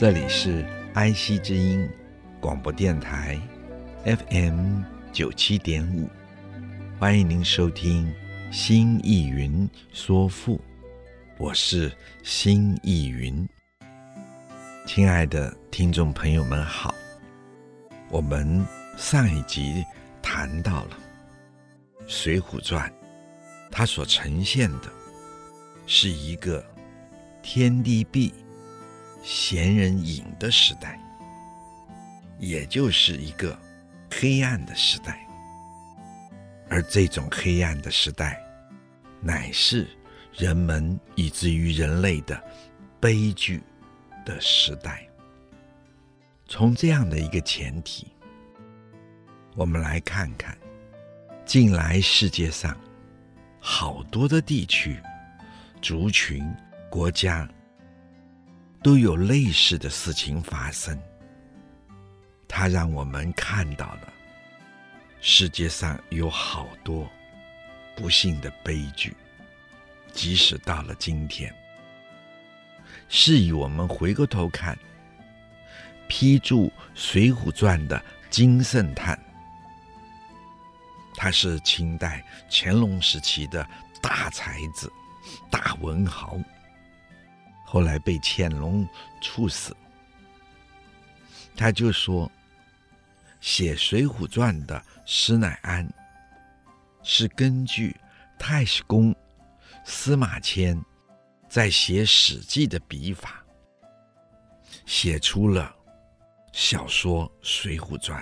这里是爱惜之音广播电台，FM 九七点五，欢迎您收听《新意云说赋》，我是新意云。亲爱的听众朋友们好，我们上一集谈到了《水浒传》，它所呈现的是一个天地壁。闲人隐的时代，也就是一个黑暗的时代，而这种黑暗的时代，乃是人们以至于人类的悲剧的时代。从这样的一个前提，我们来看看，近来世界上好多的地区、族群、国家。都有类似的事情发生，它让我们看到了世界上有好多不幸的悲剧，即使到了今天，是以我们回过头看，批注《水浒传》的金圣叹，他是清代乾隆时期的大才子、大文豪。后来被乾隆处死。他就说，写《水浒传》的施耐庵是根据太史公司马迁在写《史记》的笔法，写出了小说《水浒传》，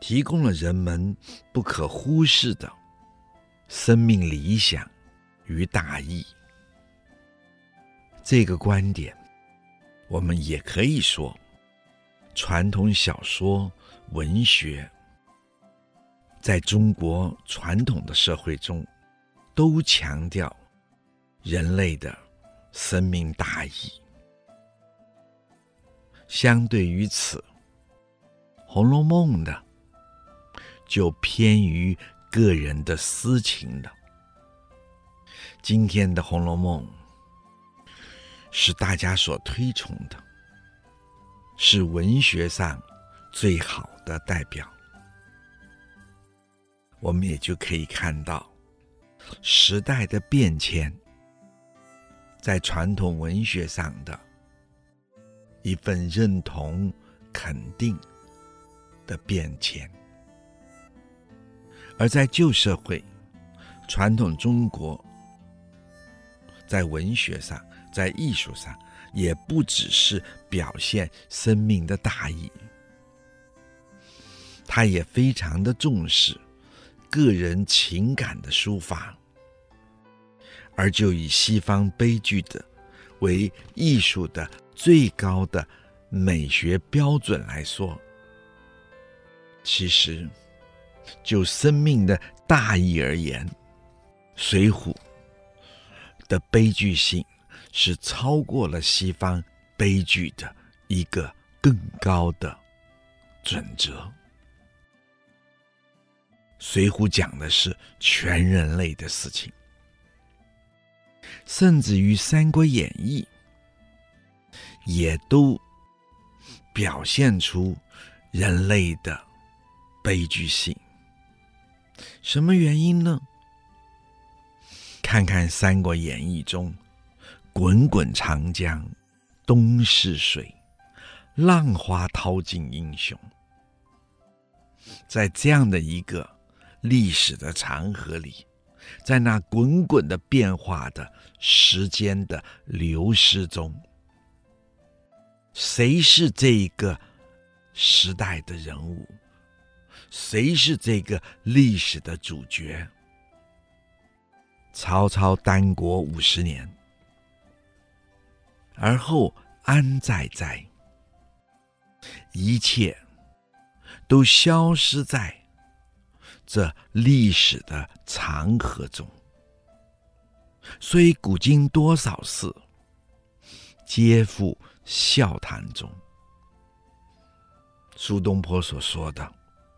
提供了人们不可忽视的生命理想与大义。这个观点，我们也可以说，传统小说文学在中国传统的社会中，都强调人类的生命大义。相对于此，《红楼梦》的就偏于个人的私情了。今天的《红楼梦》。是大家所推崇的，是文学上最好的代表。我们也就可以看到时代的变迁，在传统文学上的一份认同、肯定的变迁，而在旧社会，传统中国在文学上。在艺术上，也不只是表现生命的大义，他也非常的重视个人情感的抒发，而就以西方悲剧的为艺术的最高的美学标准来说，其实就生命的大义而言，《水浒》的悲剧性。是超过了西方悲剧的一个更高的准则。《水浒》讲的是全人类的事情，甚至于《三国演义》也都表现出人类的悲剧性。什么原因呢？看看《三国演义》中。滚滚长江东逝水，浪花淘尽英雄。在这样的一个历史的长河里，在那滚滚的变化的时间的流失中，谁是这一个时代的人物？谁是这个历史的主角？曹操耽国五十年。而后安在哉，一切都消失在这历史的长河中。虽古今多少事，皆付笑谈中。苏东坡所说的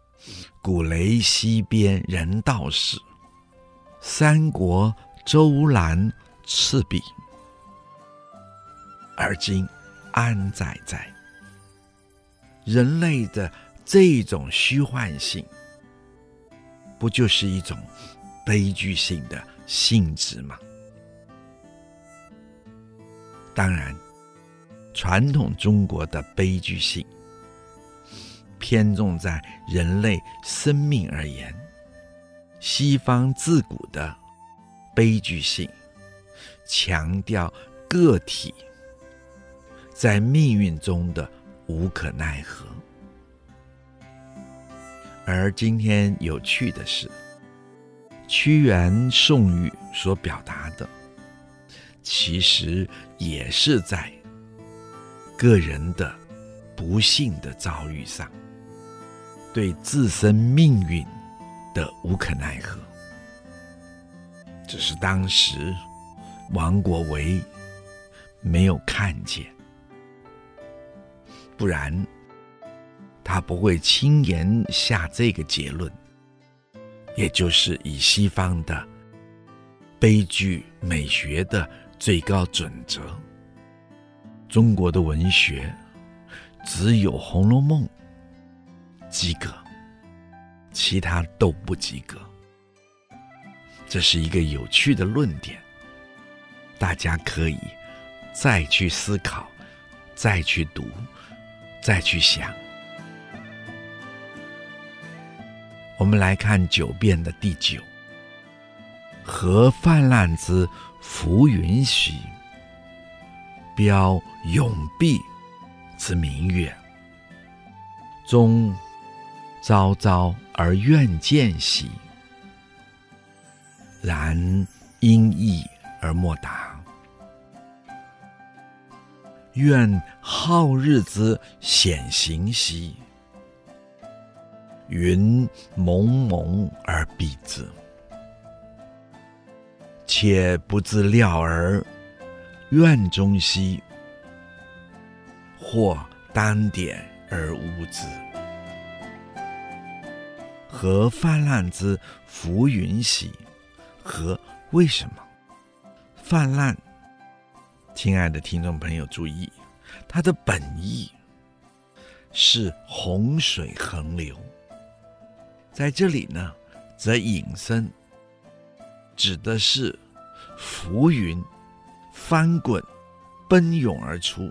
“古雷西边人道是，三国周兰赤壁”。而今安在在？人类的这种虚幻性，不就是一种悲剧性的性质吗？当然，传统中国的悲剧性偏重在人类生命而言；西方自古的悲剧性强调个体。在命运中的无可奈何，而今天有趣的是，屈原宋玉所表达的，其实也是在个人的不幸的遭遇上，对自身命运的无可奈何，只是当时王国维没有看见。不然，他不会轻言下这个结论，也就是以西方的悲剧美学的最高准则，中国的文学只有《红楼梦》及格，其他都不及格。这是一个有趣的论点，大家可以再去思考，再去读。再去想，我们来看九遍的第九。何泛滥之浮云兮，标永蔽之明月。终昭昭而愿见兮，然阴翳而莫达。愿好日之显行兮，云蒙蒙而蔽之。且不自料而愿中兮，或单点而污之。何泛滥之浮云兮？何为什么泛滥？亲爱的听众朋友，注意，它的本意是洪水横流。在这里呢，则引申指的是浮云翻滚、奔涌而出。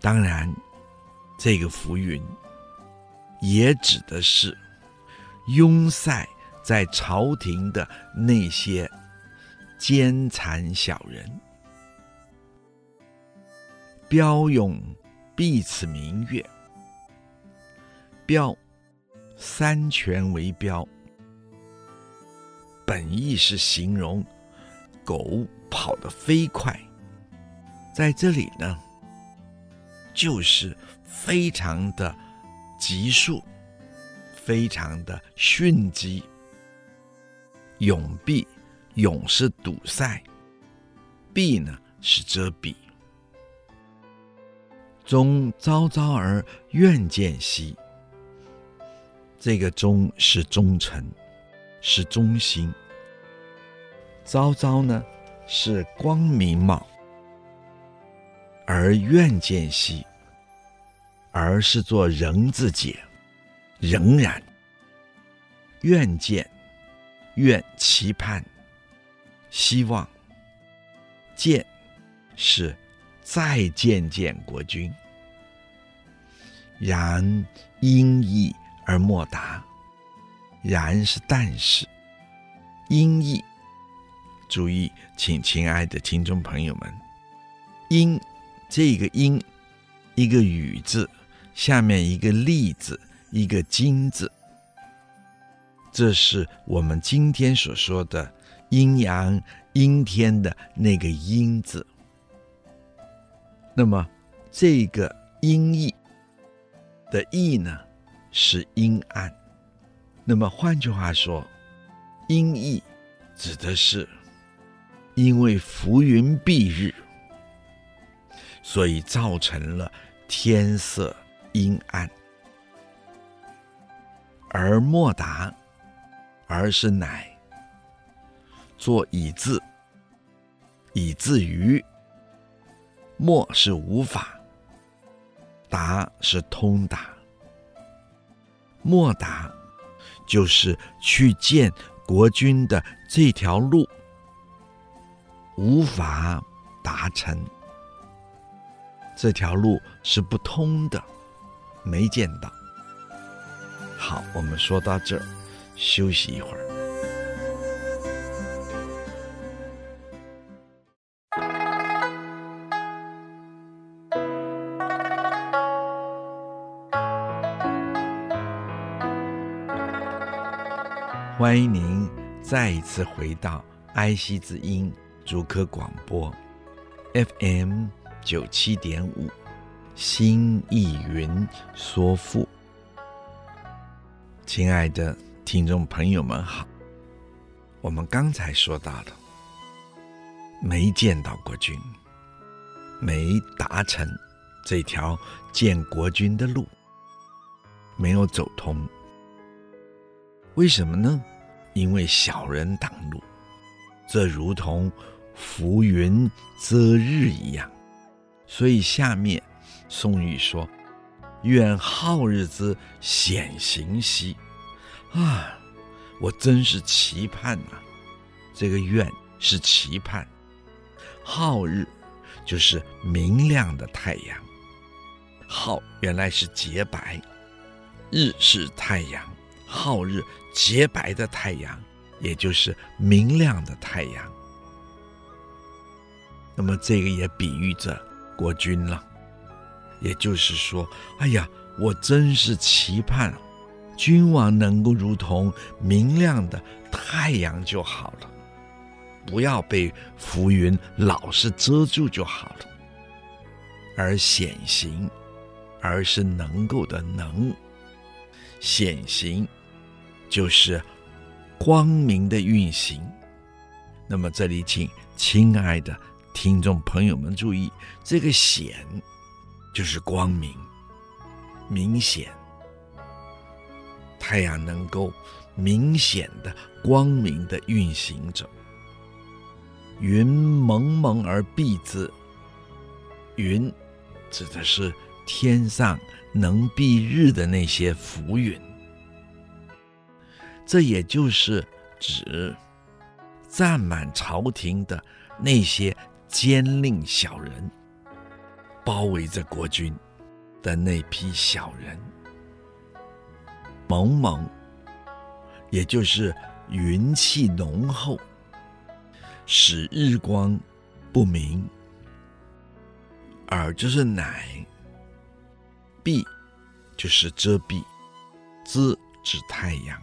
当然，这个浮云也指的是拥塞在朝廷的那些奸谗小人。标永必此明月，标三权为标，本意是形容狗跑得飞快，在这里呢，就是非常的急速，非常的迅疾。永蔽，永是堵塞，蔽呢是遮蔽。终昭昭而愿见兮，这个终是忠诚，是忠心。昭昭呢是光明貌，而愿见兮，而是做人字解，仍然愿见，愿期盼，希望见是。再见见国君，然阴翳而莫达。然是但是，阴翳，注意，请亲爱的听众朋友们，阴这个阴，一个雨字，下面一个立字，一个金字，这是我们今天所说的阴阳阴天的那个阴字。那么这个阴翳的翳呢，是阴暗。那么换句话说，阴翳指的是因为浮云蔽日，所以造成了天色阴暗。而莫达，而是乃，作以字，以字于。莫是无法，达是通达。莫达就是去见国君的这条路无法达成，这条路是不通的，没见到。好，我们说到这儿，休息一会儿。欢迎您再一次回到爱惜之音竹科广播 FM 九七点五，新意云说赋。亲爱的听众朋友们好，我们刚才说到的，没见到国君，没达成这条见国君的路，没有走通。为什么呢？因为小人挡路，这如同浮云遮日一样。所以下面宋玉说。愿好日之显形兮！啊，我真是期盼呐、啊！这个愿是期盼。好日就是明亮的太阳，好原来是洁白，日是太阳，皓日洁白的太阳，也就是明亮的太阳。那么这个也比喻着国君了。也就是说，哎呀，我真是期盼君王能够如同明亮的太阳就好了，不要被浮云老是遮住就好了。而显形，而是能够的能，显形就是光明的运行。那么这里，请亲爱的听众朋友们注意，这个显。就是光明、明显，太阳能够明显的、光明的运行着。云蒙蒙而蔽之，云指的是天上能蔽日的那些浮云，这也就是指占满朝廷的那些奸佞小人。包围着国君的那批小人，蒙蒙，也就是云气浓厚，使日光不明；而就是乃，蔽，就是遮蔽，之指太阳，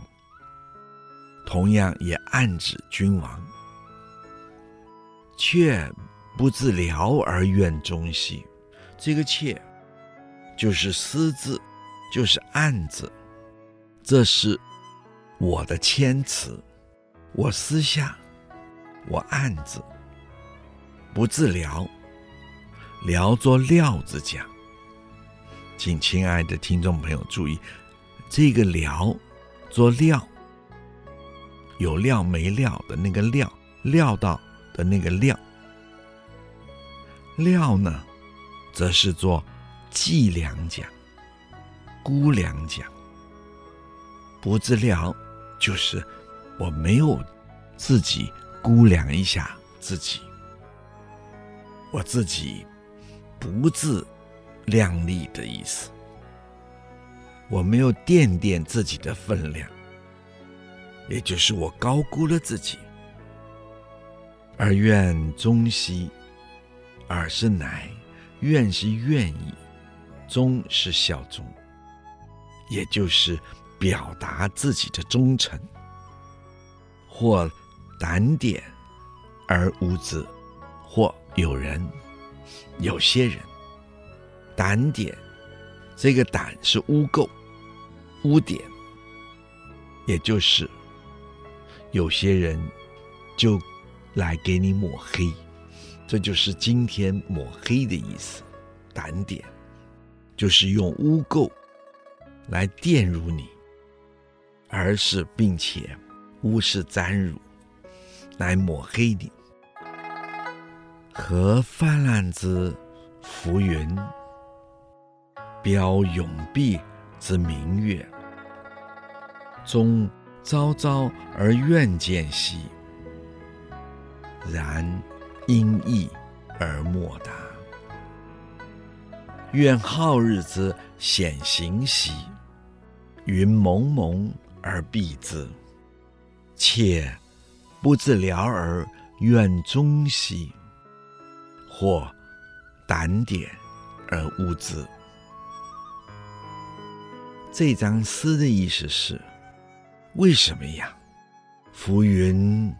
同样也暗指君王，却不自疗而愿终兮。这个妾，就是私字，就是暗字，这是我的谦辞，我私下，我暗字，不自疗，聊作料子讲。请亲爱的听众朋友注意，这个疗作料，有料没料的那个料，料到的那个料，料呢？则是做计量讲、估量讲，不自料，就是我没有自己估量一下自己，我自己不自量力的意思，我没有掂掂自己的分量，也就是我高估了自己，而愿中兮，尔是乃。愿是愿意，终是效忠，也就是表达自己的忠诚。或胆点而无子，或有人，有些人胆点，这个胆是污垢、污点，也就是有些人就来给你抹黑，这就是今天抹黑的意思。胆点就是用污垢来玷辱你，而是并且污渍沾辱来抹黑你。和泛滥之浮云，标永蔽之明月，终朝朝而愿见兮，然因意而莫达。愿好日之显形兮，云蒙蒙而蔽之，妾不自聊而愿终兮。或胆点而污之。这张诗的意思是：为什么呀？浮云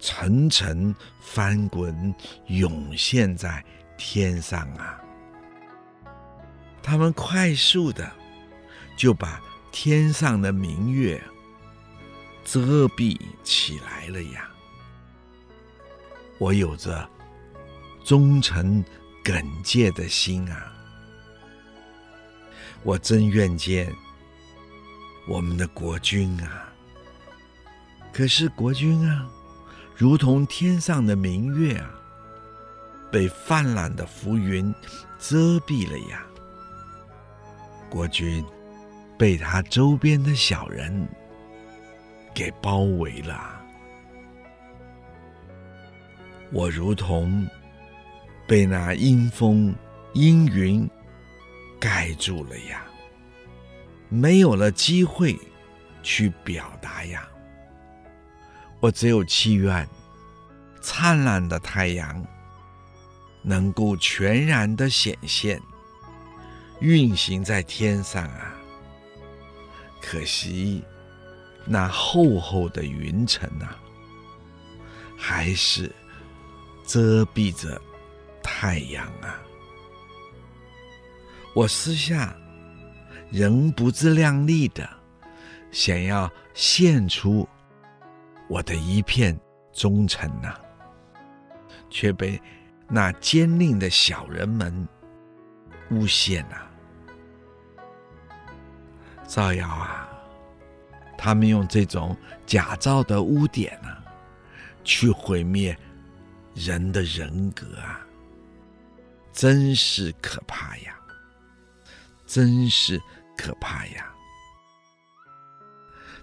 层层翻滚，涌现在天上啊！他们快速的就把天上的明月遮蔽起来了呀！我有着。忠诚耿介的心啊，我真愿见我们的国君啊！可是国君啊，如同天上的明月啊，被泛滥的浮云遮蔽了呀。国君被他周边的小人给包围了，我如同。被那阴风阴云盖住了呀，没有了机会去表达呀。我只有祈愿灿烂的太阳能够全然的显现，运行在天上啊。可惜那厚厚的云层啊，还是遮蔽着。太阳啊，我私下仍不自量力的想要献出我的一片忠诚呐、却被那奸佞的小人们诬陷呐、造谣啊！他们用这种假造的污点呢、啊，去毁灭人的人格啊！真是可怕呀！真是可怕呀！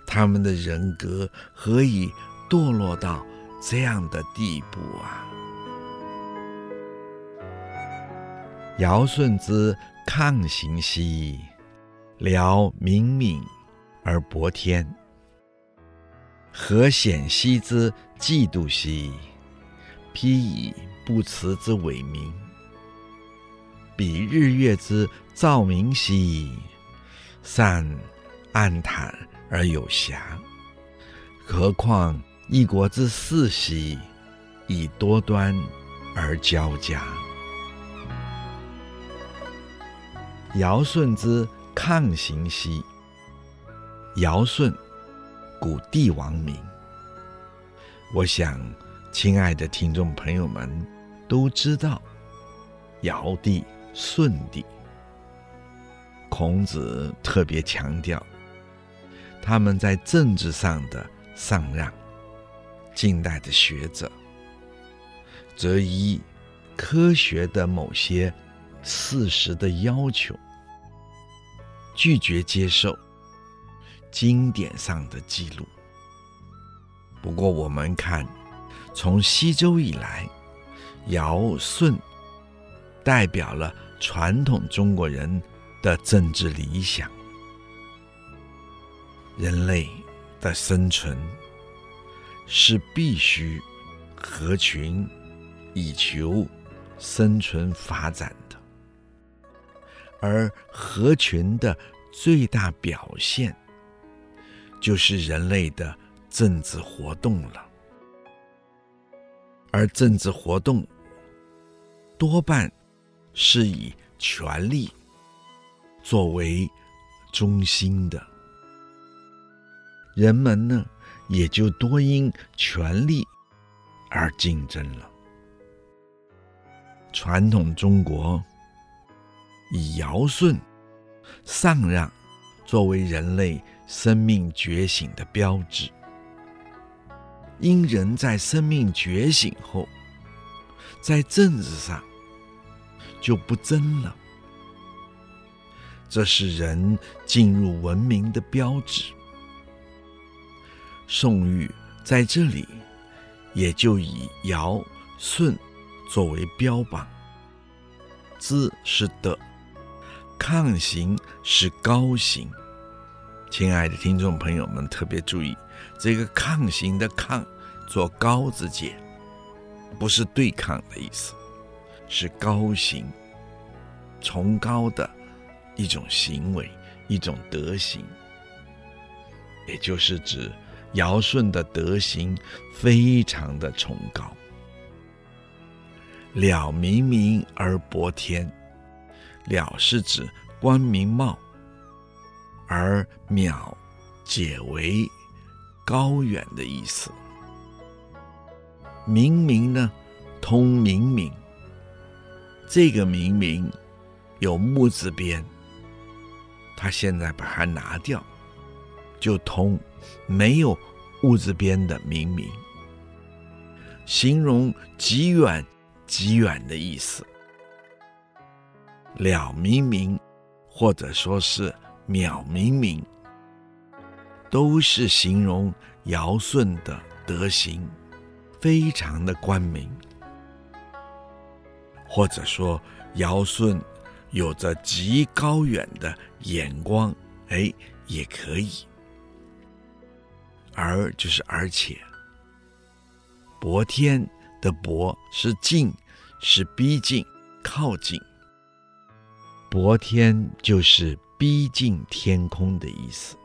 他们的人格何以堕落到这样的地步啊？尧舜之亢行兮，辽冥冥而博天；何显兮之嫉妒兮，披以不辞之伪名。比日月之照明兮，善暗坦而有瑕；何况一国之士兮，以多端而交加。尧舜之亢行兮，尧舜，古帝王名。我想，亲爱的听众朋友们都知道，尧帝。舜帝，孔子特别强调，他们在政治上的上让。近代的学者则依科学的某些事实的要求，拒绝接受经典上的记录。不过，我们看，从西周以来，尧舜。代表了传统中国人的政治理想。人类的生存是必须合群以求生存发展的，而合群的最大表现就是人类的政治活动了，而政治活动多半。是以权力作为中心的，人们呢也就多因权力而竞争了。传统中国以尧舜禅让作为人类生命觉醒的标志，因人在生命觉醒后，在政治上就不争了，这是人进入文明的标志。宋玉在这里也就以尧舜作为标榜，字是德，抗行是高行。亲爱的听众朋友们，特别注意，这个抗行的抗做高字解。不是对抗的意思，是高行，崇高的一种行为，一种德行，也就是指尧舜的德行非常的崇高。了明明而博天，了是指光明貌，而渺解为高远的意思。明明呢，通明明。这个明明有木字边，他现在把它拿掉，就通没有物字边的明明，形容极远极远的意思。了明明，或者说是渺明明，都是形容尧舜的德行。非常的光明，或者说尧舜有着极高远的眼光，哎，也可以。而就是而且，博天的博是近，是逼近、靠近。博天就是逼近天空的意思。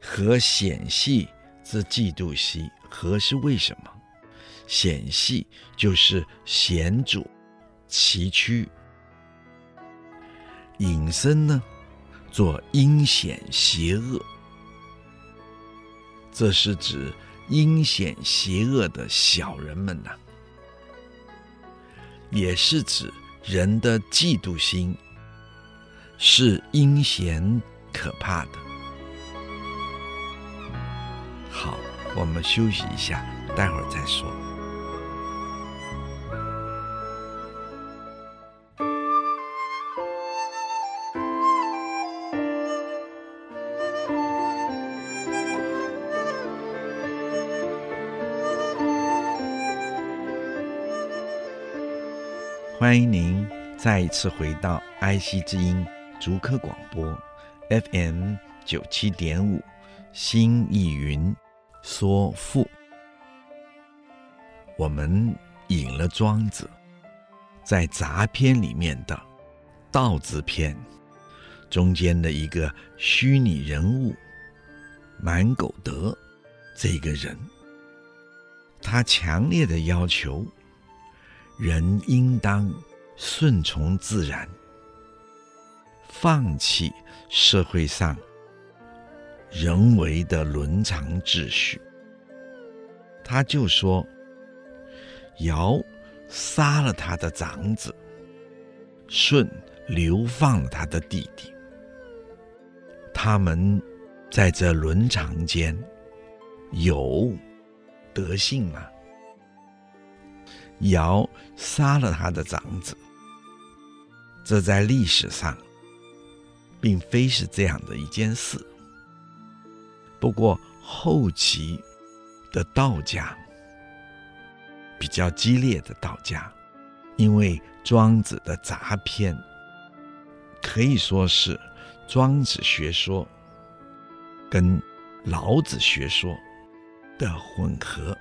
和显隙之嫉妒兮。和是为什么？显隙就是显著、崎岖。隐身呢，做阴险邪恶，这是指阴险邪恶的小人们呐、也是指人的嫉妒心是阴险可怕的。好。我们休息一下，待会儿再说。欢迎您再一次回到爱惜之音竹科广播 FM 九七点五，心意云。说赋，我们引了庄子在杂篇里面的道字篇中间的一个虚拟人物满狗德这个人，他强烈的要求人应当顺从自然，放弃社会上。人为的伦常秩序，他就说：尧杀了他的长子，舜流放了他的弟弟。他们在这伦常间有德性吗？尧杀了他的长子，这在历史上并非是这样的一件事。不过后期的道家比较激烈的道家，因为庄子的杂篇可以说是庄子学说跟老子学说的混合，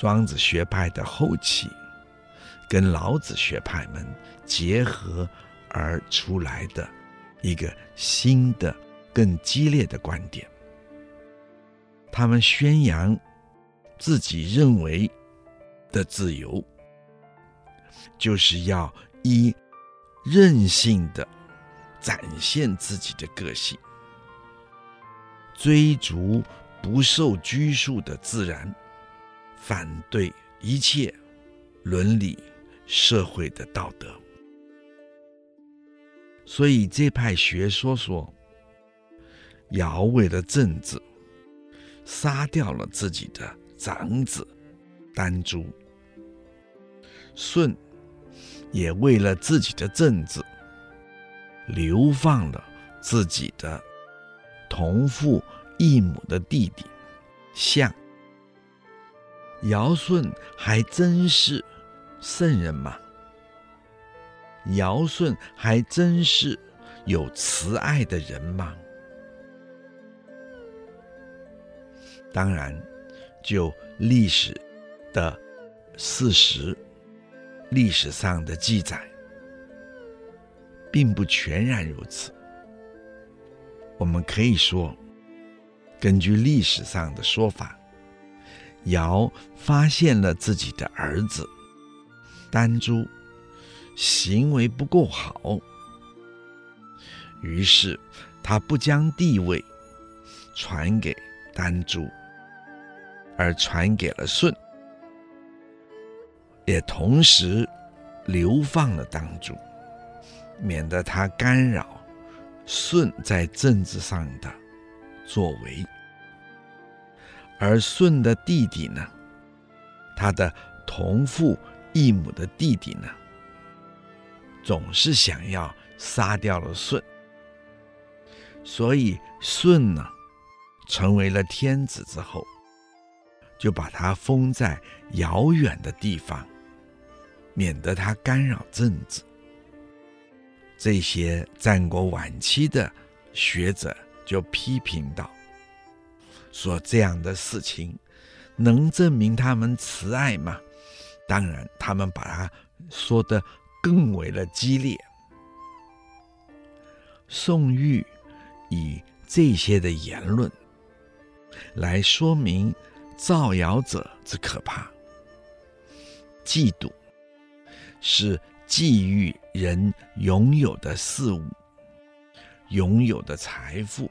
庄子学派的后期跟老子学派们结合而出来的一个新的。更激烈的观点，他们宣扬自己认为的自由，就是要一任性的展现自己的个性，追逐不受拘束的自然，反对一切伦理社会的道德。所以这派学说说，尧为了政治，杀掉了自己的长子丹朱；舜也为了自己的政治，流放了自己的同父异母的弟弟象。尧舜还真是圣人吗？尧舜还真是有慈爱的人吗？当然，就历史的事实、历史上的记载，并不全然如此。我们可以说，根据历史上的说法，尧发现了自己的儿子丹朱。行为不够好，于是他不将帝位传给丹朱，而传给了舜，也同时流放了丹朱，免得他干扰舜在政治上的作为。而舜的弟弟呢，他的同父异母的弟弟呢，总是想要杀掉了舜，所以舜呢，成为了天子之后，就把他封在遥远的地方，免得他干扰政治。这些战国晚期的学者就批评道：“说这样的事情能证明他们慈爱吗？当然，他们把它说的。”更为了激烈。宋玉以这些的言论来说明造谣者之可怕。嫉妒是觊觎人拥有的事物、拥有的财富、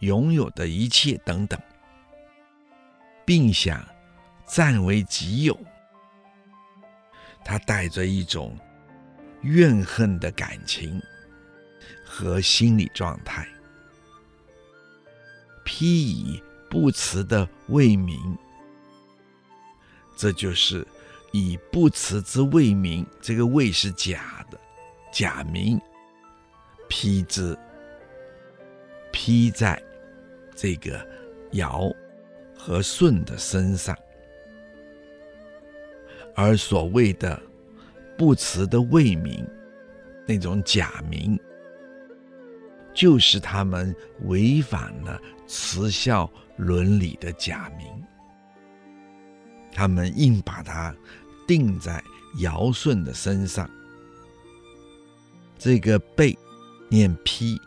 拥有的一切等等，并想占为己有。他带着一种怨恨的感情和心理状态，披以不辞的为名，这就是以不辞之为名，这个“为”是假的，假名，披之，披在这个尧和舜的身上。而所谓的不辞的为名，那种假名，就是他们违反了慈孝伦理的假名。他们硬把它钉在尧舜的身上，这个被念披，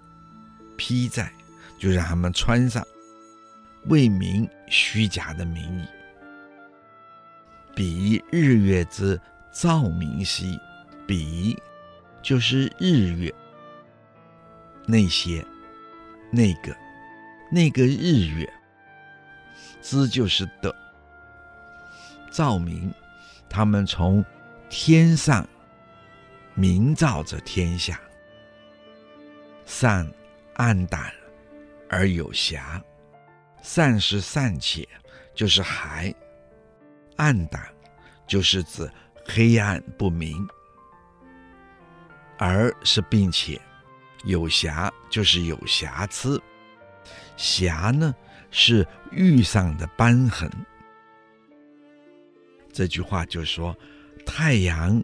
披在，就让他们穿上为民虚假的名义。比日月之照明兮，比就是日月。那些，那个，那个日月，之就是的照明，他们从天上明照着天下，善暗淡而有瑕，善是尚且，就是还。暗淡，就是指黑暗不明；而是并且有瑕，就是有瑕疵。瑕呢，是玉上的斑痕。这句话就说，太阳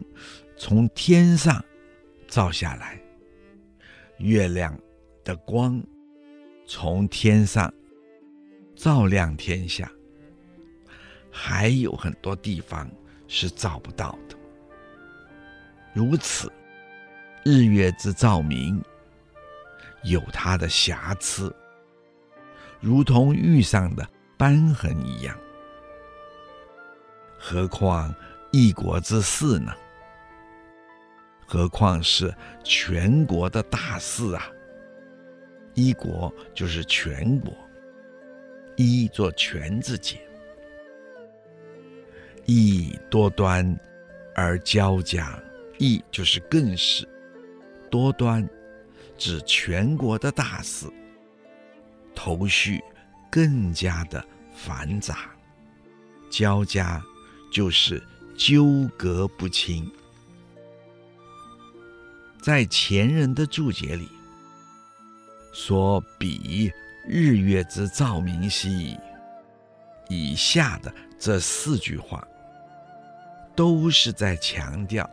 从天上照下来，月亮的光从天上照亮天下。还有很多地方是照不到的。如此，日月之照明有它的瑕疵，如同玉上的斑痕一样。何况一国之士呢？何况是全国的大事啊！一国就是全国，一做全字解，一多端而交加，一就是更是多端，指全国的大事，头绪更加的繁杂，交加就是纠葛不清。在前人的注解里，说比日月之照明兮，以下的这四句话，都是在强调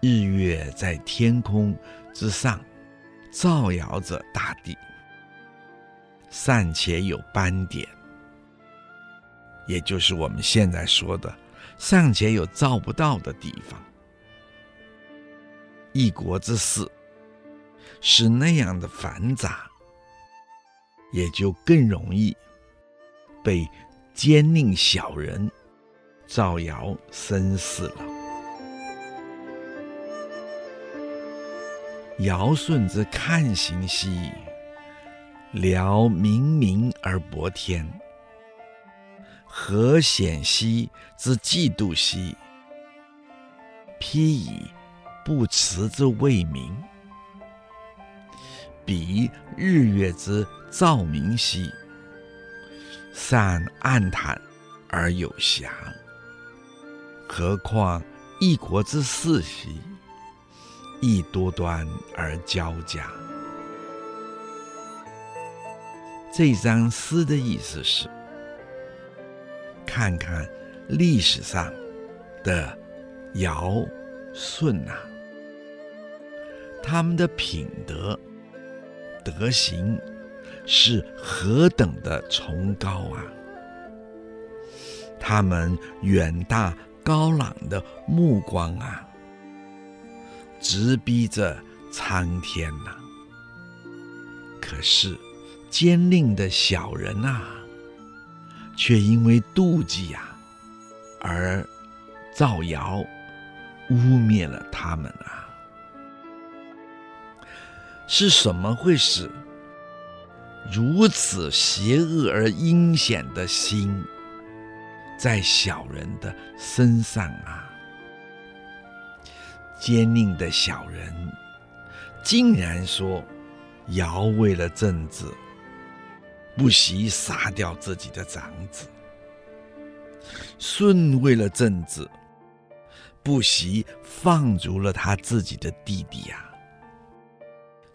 日月在天空之上照耀着大地，尚且有斑点，也就是我们现在说的尚且有照不到的地方。一国之事是那样的繁杂，也就更容易被奸佞小人造谣生事了。尧舜之看行兮，聊冥冥而博天；何险兮之计度兮，披以。不辞之谓明，比日月之照明兮，善暗淡而有瑕；何况一国之事兮，亦多端而交加。这张诗的意思是：看看历史上的尧舜啊。他们的品德、德行是何等的崇高啊！他们远大高朗的目光啊，直逼着苍天呐、可是奸佞的小人啊，却因为妒忌呀、啊，而造谣污蔑了他们啊。是什么会使如此邪恶而阴险的心在小人的身上啊？奸佞的小人竟然说：尧为了政治，不惜杀掉自己的长子；舜为了政治，不惜放逐了他自己的弟弟呀、啊。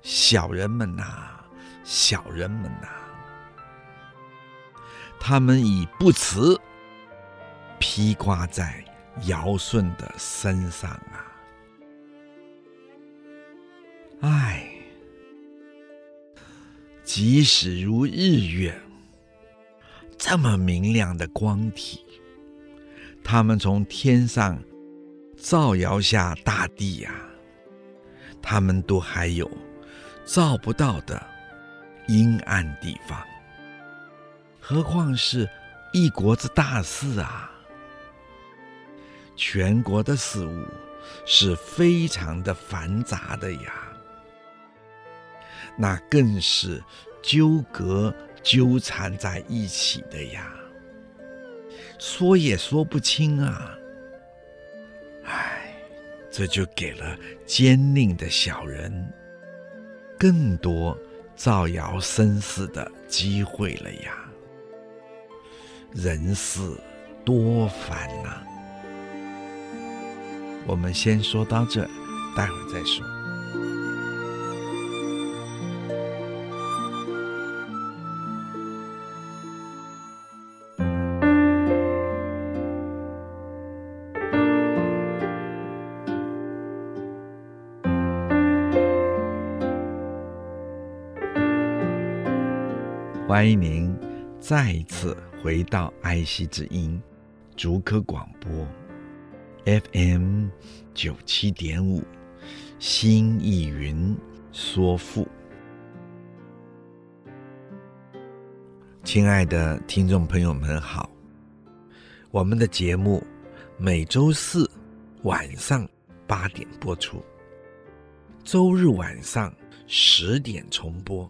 小人们呐、小人们呐、他们已不辞披挂在尧舜的身上啊！唉，即使如日月这么明亮的光体，他们从天上照耀下大地呀、啊，他们都还有。照不到的阴暗地方，何况是一国之大事啊！全国的事物是非常的繁杂的呀，那更是纠葛纠缠在一起的呀，说也说不清啊！唉，这就给了奸佞的小人。更多造谣生事的机会了呀！人事多烦呐、啊。我们先说到这，待会儿再说。欢迎您再一次回到爱惜之音竹科广播 FM 九七点五，新意云说赋。亲爱的听众朋友们好，我们的节目每周四晚上八点播出，周日晚上十点重播。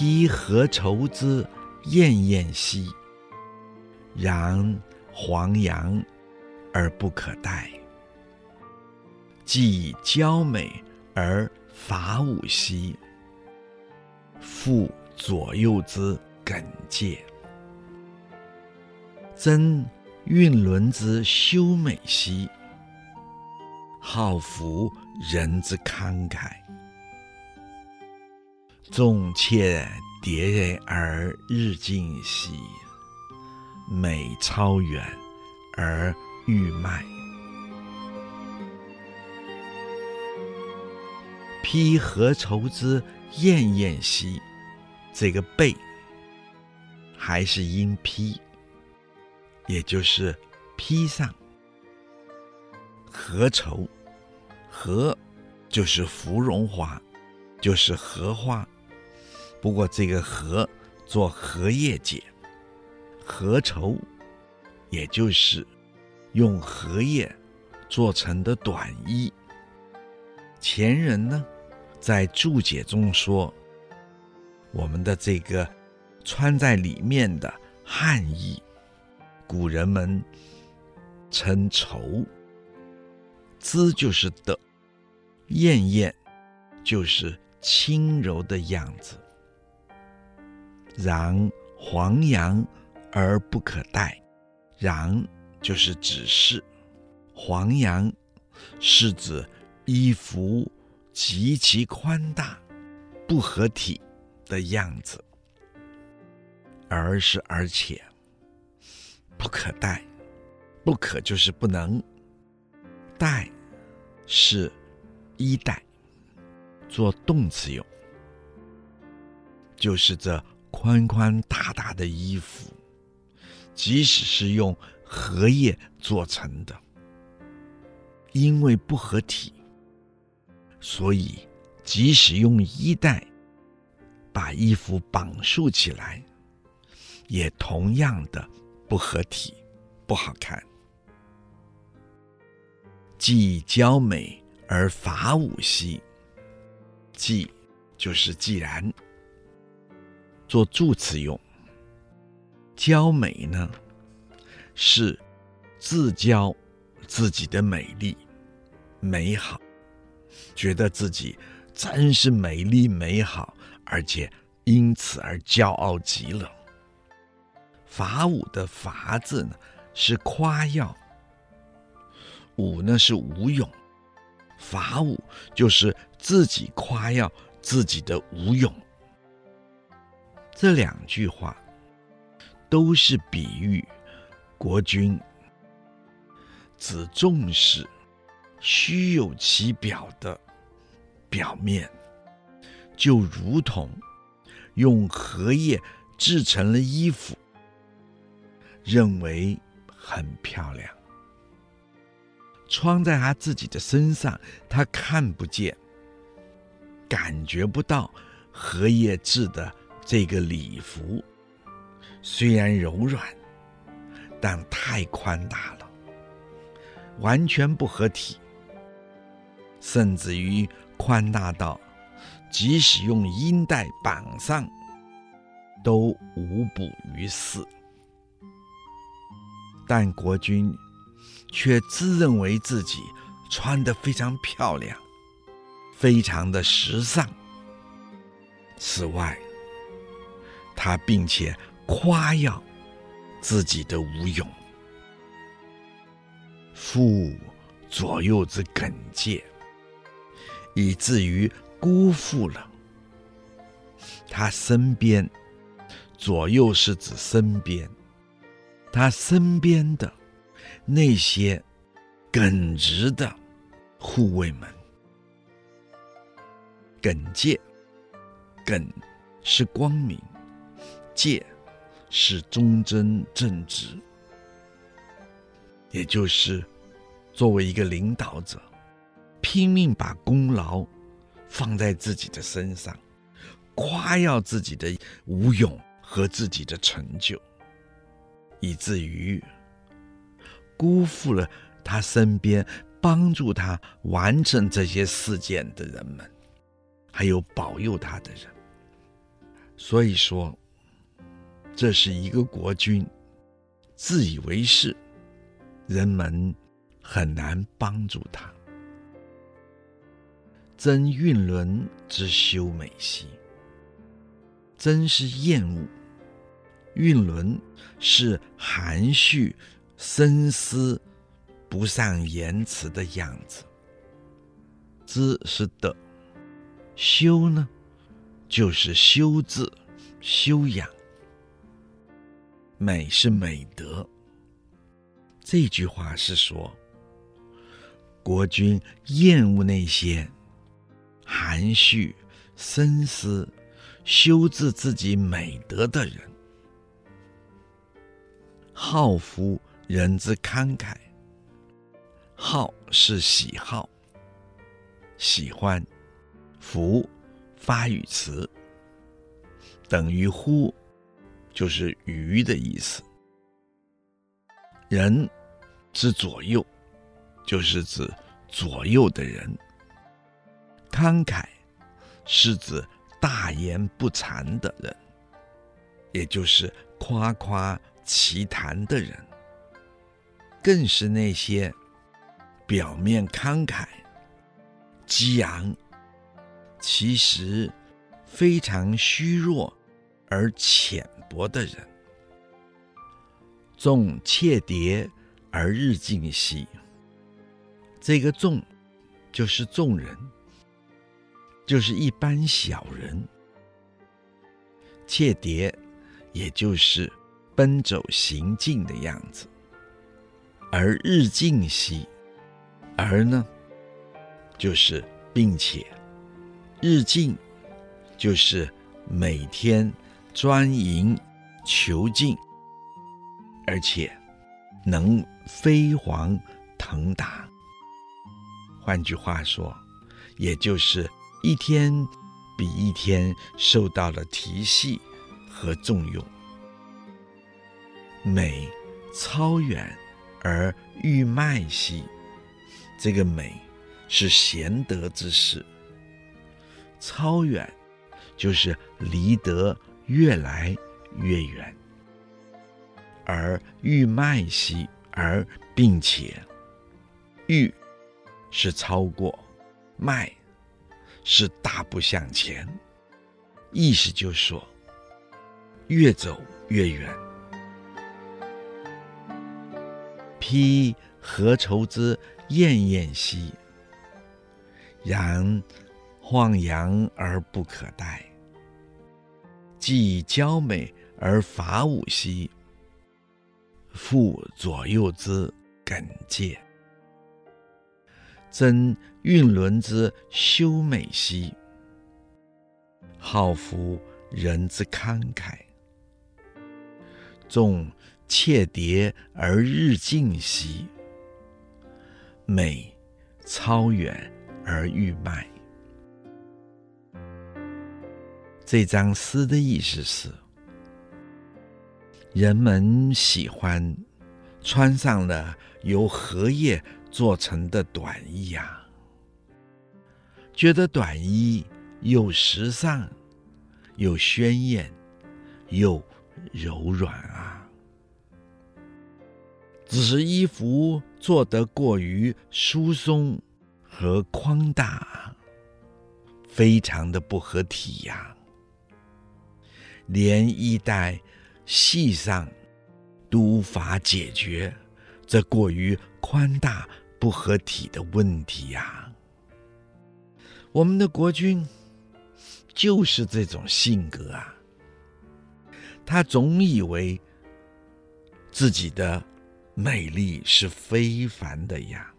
披何愁之燕燕兮，然黄杨而不可待。既娇美而伐舞兮，复左右之耿介。争韵伦之修美兮，好服人之慷慨。纵妾蝶而日进兮，美超远而誉迈。披何愁之燕燕兮，这个被还是音披，也就是披上。何愁，何就是芙蓉花，就是荷花。不过这个“荷”做荷叶解，何愁，也就是用荷叶做成的短衣。前人呢，在注解中说，我们的这个穿在里面的汗衣，古人们称绸，姿就是的，燕燕就是轻柔的样子。然黄杨而不可待，然就是指示，黄杨是指衣服极其宽大、不合体的样子，而是而且不可待，不可就是不能，待是衣带，做动词用，就是这。宽宽大大的衣服，即使是用荷叶做成的，因为不合体，所以即使用衣带把衣服绑束起来，也同样的不合体，不好看。既娇美而伐舞兮，既就是既然。做助词用，娇美呢，是自骄自己的美丽、美好，觉得自己真是美丽美好，而且因此而骄傲极了。伐舞的伐字呢，是夸耀，舞呢是舞勇，伐舞就是自己夸耀自己的舞勇。这两句话都是比喻国君只重视虚有其表的表面，就如同用荷叶制成了衣服，认为很漂亮，穿在他自己的身上，他看不见，感觉不到荷叶制的。这个礼服虽然柔软，但太宽大了，完全不合体，甚至于宽大到即使用衣带绑上，都无补于事。但国君却自认为自己穿得非常漂亮，非常的时尚。此外，他并且夸耀自己的无勇，父左右之耿介，以至于辜负了。他身边，左右是指身边，他身边的那些耿直的护卫们，耿介，耿是光明。戒是忠贞正直，也就是作为一个领导者，拼命把功劳放在自己的身上，夸耀自己的武勇和自己的成就，以至于辜负了他身边帮助他完成这些事件的人们，还有保佑他的人。所以说。这是一个国君，自以为是，人们很难帮助他。真韵伦之修美兮，真是厌恶；韵伦是含蓄、深思、不善言辞的样子。之是的，修呢，就是修治、修养。美是美德。这句话是说，国君厌恶那些含蓄、深思、修治自己美德的人。好夫人之慷慨。好是喜好，喜欢。夫发语词，等于乎。就是于的意思。人之左右，就是指左右的人。慷慨是指大言不惭的人，也就是夸夸其谈的人。更是那些表面慷慨、激昂，其实非常虚弱而浅薄的人，众妾蝶而日进兮。这个众就是众人，就是一般小人。妾蝶也就是奔走行进的样子。而日进兮，而呢，就是并且日进，就是每天。专营求进，而且能飞黄腾达。换句话说，也就是一天比一天受到了提携和重用。美超远而欲迈兮，这个美是贤德之士。超远就是离德。越来越远，而欲迈兮，而并且欲是超过，迈是大步向前，意思就是说越走越远。披何愁之艳艳兮，然晃扬而不可待。既娇美而伐舞兮，父左右之耿介；真韵伦之修美兮，好夫人之慷慨；众妾蝶而日进兮，美操远而誉迈。这张诗的意思是：人们喜欢穿上了由荷叶做成的短衣啊，觉得短衣又时尚，又鲜艳，又柔软啊。只是衣服做得过于疏松和宽大，非常的不合体呀。连衣带系上都无法解决这过于宽大不合体的问题呀。我们的国君就是这种性格啊，他总以为自己的美丽是非凡的呀，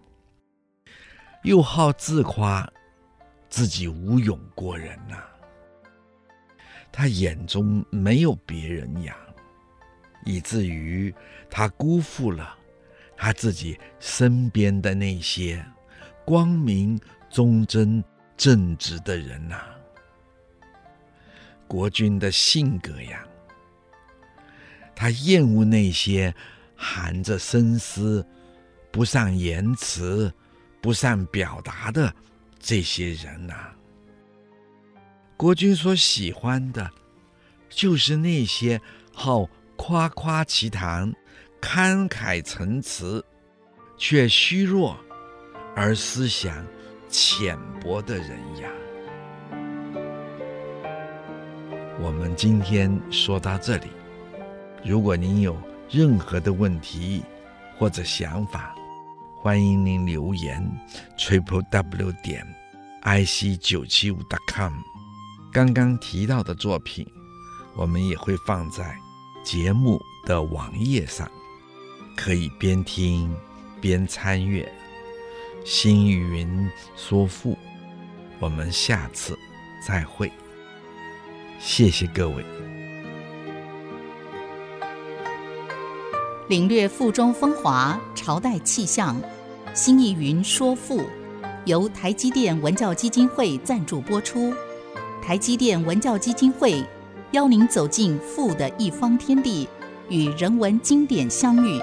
又好自夸自己无勇过人呐、他眼中没有别人呀，以至于他辜负了他自己身边的那些光明忠贞。正直的人呐、国君的性格呀，他厌恶那些含着深思、不善言辞、不善表达的这些人呐、国君所喜欢的，就是那些好夸夸其谈、慷慨陈词，却虚弱而思想浅薄的人呀，我们今天说到这里。如果您有任何的问题或者想法，欢迎您留言 triple w 点 i c 九七五点 com。刚刚提到的作品，我们也会放在节目的网页上，可以边听边参阅。新意云说赋，我们下次再会。谢谢各位。领略赋中风华，朝代气象。新意云说赋，由台积电文教基金会赞助播出。台积电文教基金会邀您走进富的一方天地，与人文经典相遇。